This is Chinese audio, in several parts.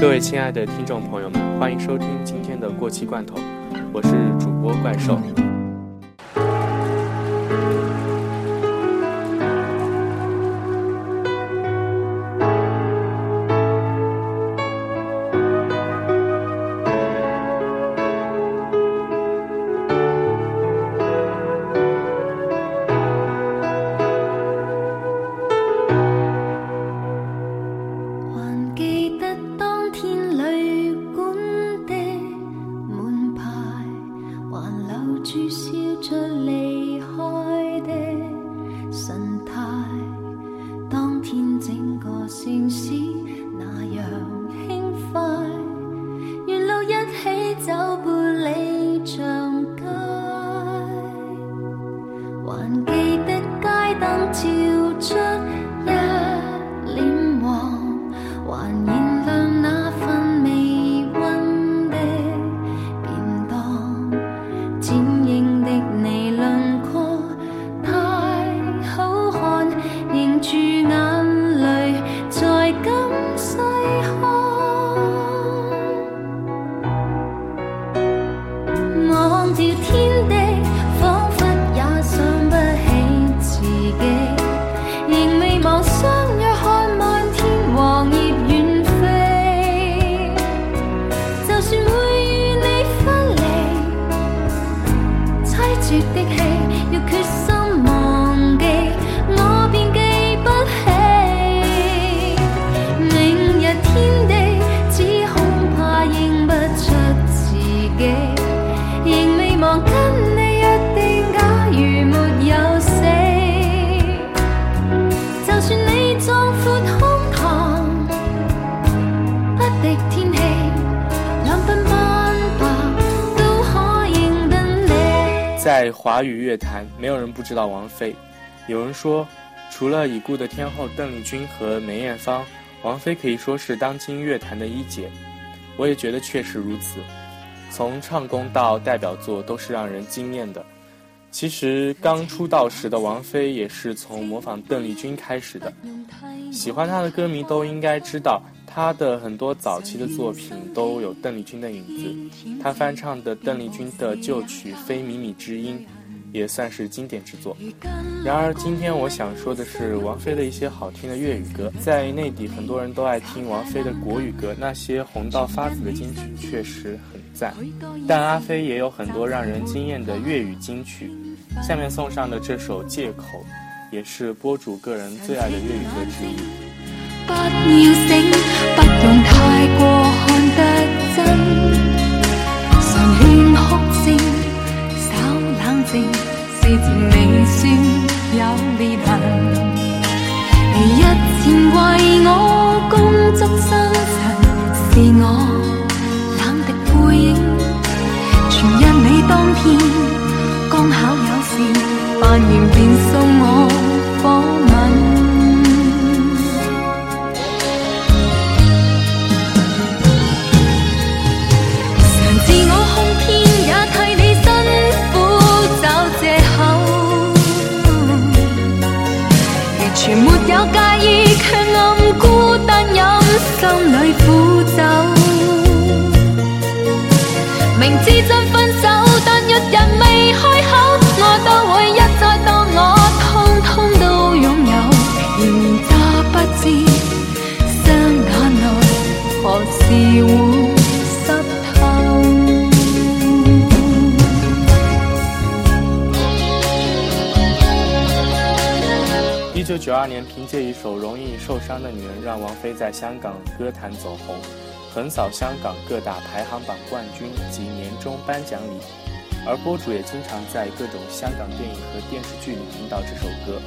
各位亲爱的听众朋友们，欢迎收听今天的过期罐头，我是主播怪兽。华语乐坛没有人不知道王菲，有人说，除了已故的天后邓丽君和梅艳芳，王菲可以说是当今乐坛的一姐。我也觉得确实如此，从唱功到代表作都是让人惊艳的。其实刚出道时的王菲也是从模仿邓丽君开始的，喜欢她的歌迷都应该知道。他的很多早期的作品都有邓丽君的影子，他翻唱的邓丽君的旧曲《非靡靡之音》也算是经典之作。然而，今天我想说的是王菲的一些好听的粤语歌。在内地，很多人都爱听王菲的国语歌，那些红到发紫的金曲确实很赞。但阿飞也有很多让人惊艳的粤语金曲。下面送上的这首《借口》，也是播主个人最爱的粤语歌之一。不要醒。不用太过看得真，常欠哭声，少冷静，事情未算有裂痕。如日前为我工作辛勤，是我冷的背影，全因你当天刚巧有事，反而。九二年，凭借一首《容易受伤的女人》，让王菲在香港歌坛走红，横扫香港各大排行榜冠军及年终颁奖礼。而播主也经常在各种香港电影和电视剧里听到这首歌。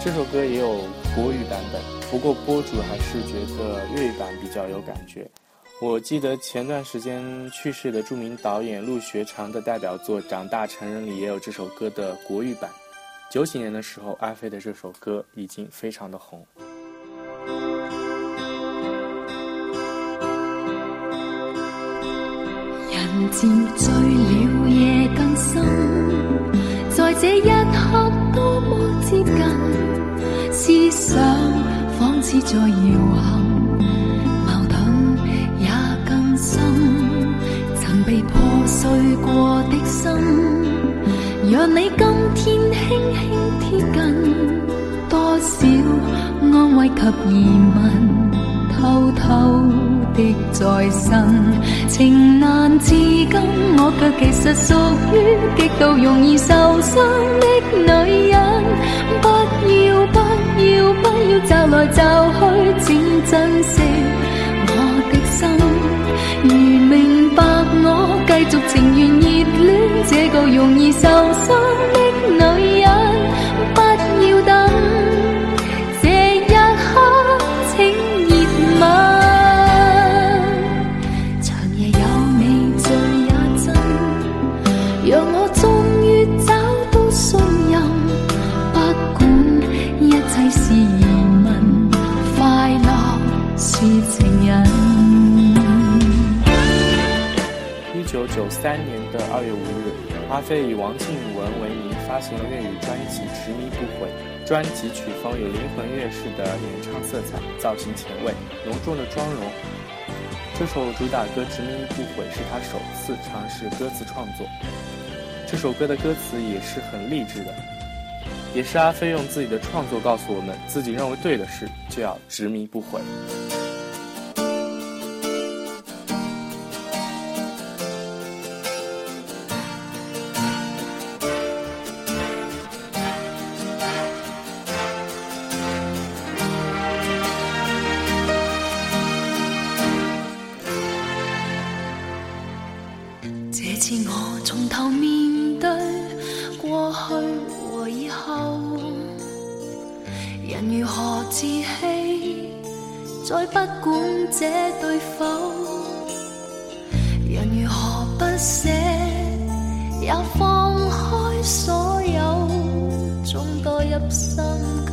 这首歌也有国语版本，不过播主还是觉得粤语版比较有感觉。我记得前段时间去世的著名导演陆学长的代表作《长大成人》里也有这首歌的国语版。九几年的时候阿飞的这首歌已经非常的红人渐醉了夜更深在这一刻多么接近思想仿似在摇撼矛盾也更深曾被破碎过的心让你今天轻轻贴近，多少安慰及疑问，偷偷的在心。情难自禁，我却其实属于极度容易受伤的女人。不要不要不要骤来骤去，请珍惜我的心。如明白我，继续情愿热恋，这个容易受伤。三年的二月五日，阿飞以王靖雯为名发行了粤语专辑《执迷不悔》。专辑曲风有灵魂乐式的演唱色彩，造型前卫，浓重的妆容。这首主打歌《执迷不悔》是他首次尝试歌词创作。这首歌的歌词也是很励志的，也是阿飞用自己的创作告诉我们，自己认为对的事就要执迷不悔。从头面对过去和以后，人如何自欺，再不管这对否？人如何不舍，也放开所有，纵多入心。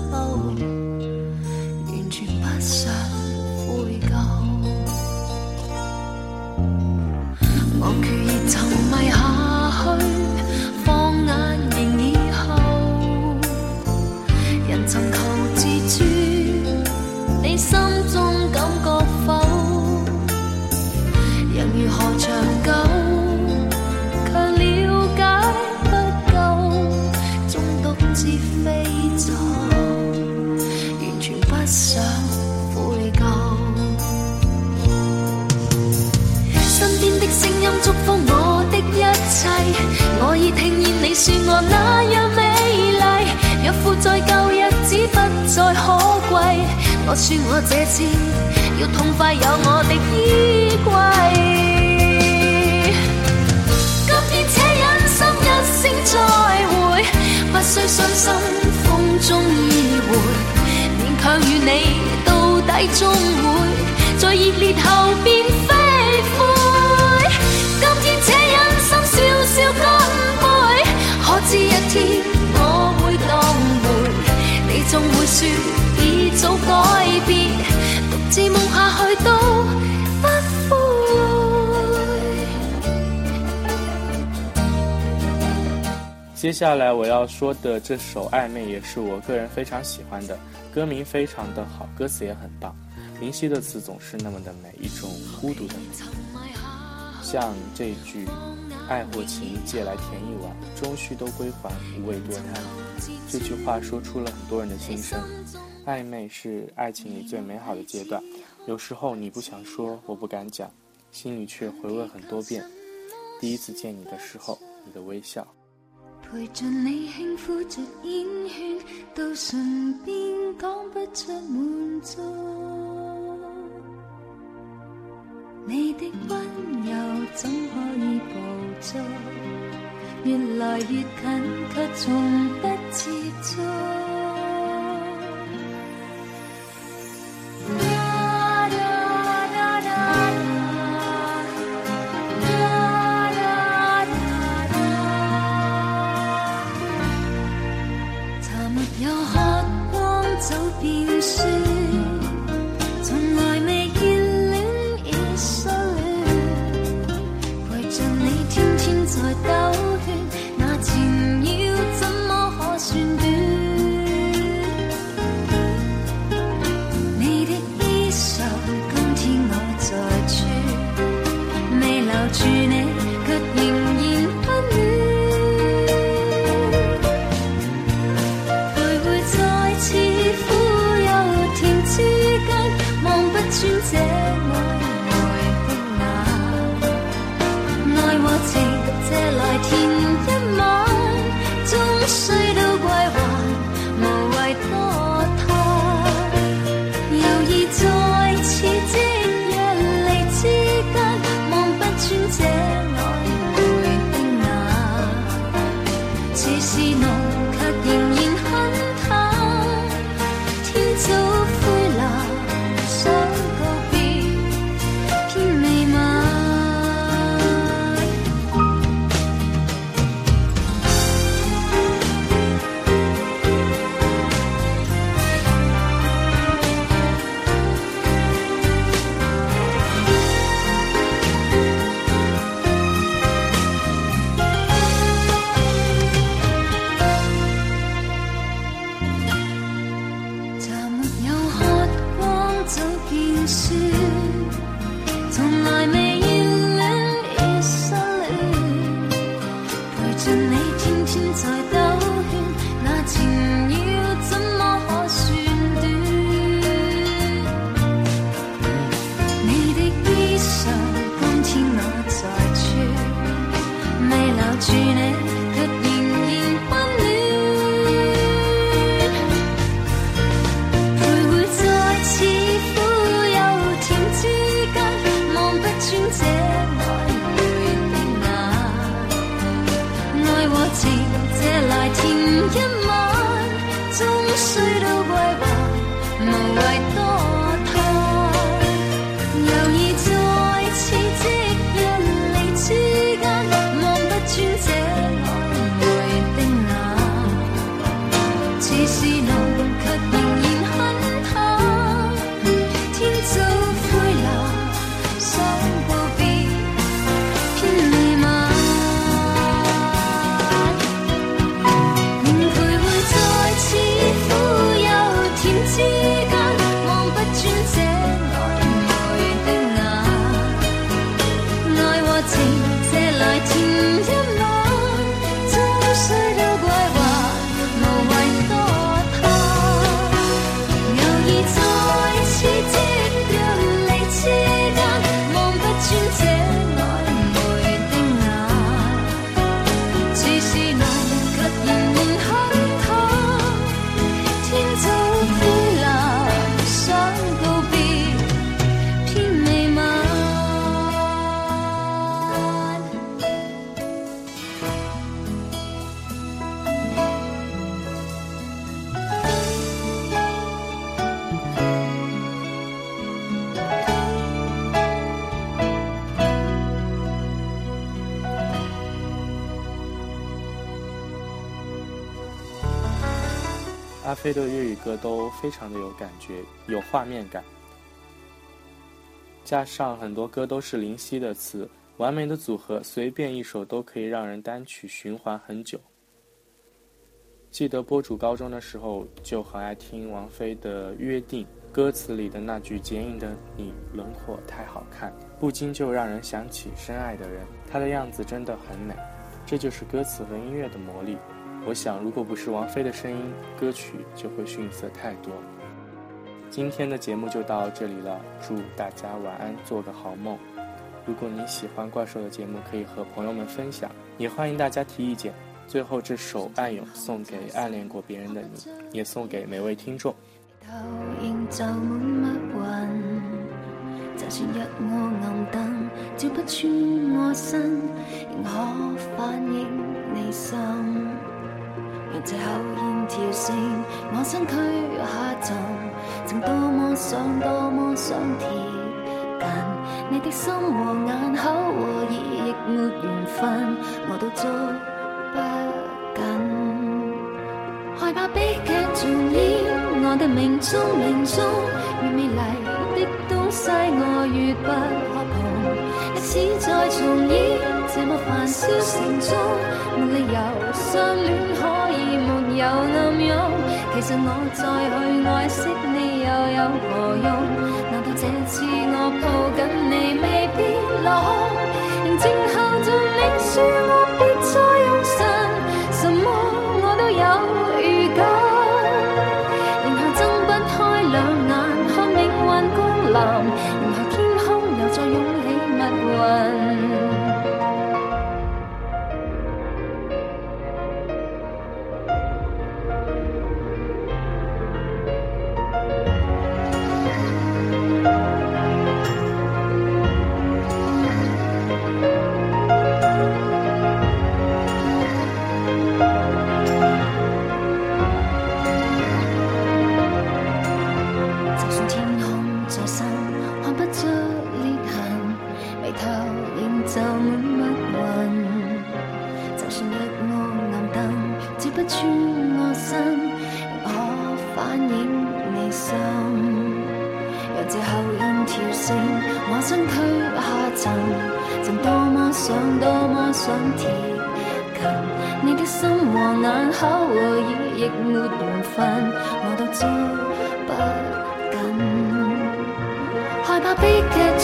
已听见你说我那样美丽，若富在旧日子不再可贵，我说我这次要痛快有我的衣柜。今天且忍心一声再会，不需伤心风中依偎，勉强与你到底终会，在热烈后变飞灰。会总说已早改变，独自梦下去都不接下来我要说的这首《暧昧》也是我个人非常喜欢的，歌名非常的好，歌词也很棒，林夕的词总是那么的美，一种孤独的。美。像这句“爱或情借来填一碗，终须都归还，无谓多贪”，这句话说出了很多人的心声。暧昧是爱情里最美好的阶段，有时候你不想说，我不敢讲，心里却回味很多遍。第一次见你的时候，你的微笑。陪着着你你轻烟圈，到唇边讲不出满足。的怎可以捕捉？越来越近，却从不接触。对粤语歌都非常的有感觉，有画面感，加上很多歌都是林夕的词，完美的组合，随便一首都可以让人单曲循环很久。记得播主高中的时候就很爱听王菲的《约定》，歌词里的那句剪影的你轮廓太好看，不禁就让人想起深爱的人，她的样子真的很美，这就是歌词和音乐的魔力。我想，如果不是王菲的声音，歌曲就会逊色太多。今天的节目就到这里了，祝大家晚安，做个好梦。如果你喜欢怪兽的节目，可以和朋友们分享，也欢迎大家提意见。最后，这首《暗涌》送给暗恋过别人的你，也送给每位听众。这口烟调升，我身躯下沉，曾多么想，多么想贴近，你的心和眼、口和耳亦没缘分，我都捉不紧，害怕悲剧重演，我的命中，命中越美丽的东西，我越不。似在重演，这么繁嚣城中，没理由相恋可以没有暗涌。其实我再去爱惜你又有何用？难道这次我抱紧你未必落空？静候着你笑。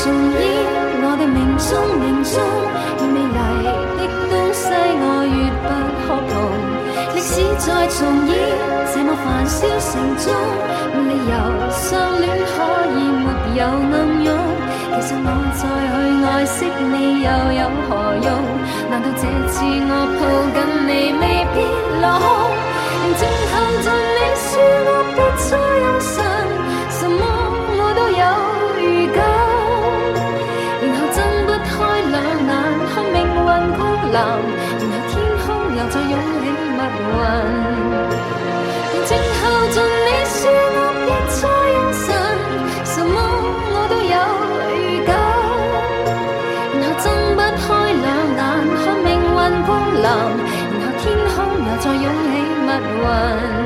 重演，我的命中命中越美丽的东西，我越不可碰。历史再重演，这么繁嚣城中，没理由相恋可以没有暗涌。其实我再去爱惜你，又有何用？难道这次我抱紧你，未必落空？静候着你，说我别再用神，什么？蓝，然后天空又再涌起密云。静候尽你恕我一再任神，什么我都有预感。然后睁不开两眼，看命运光临，然后天空又再涌起密云。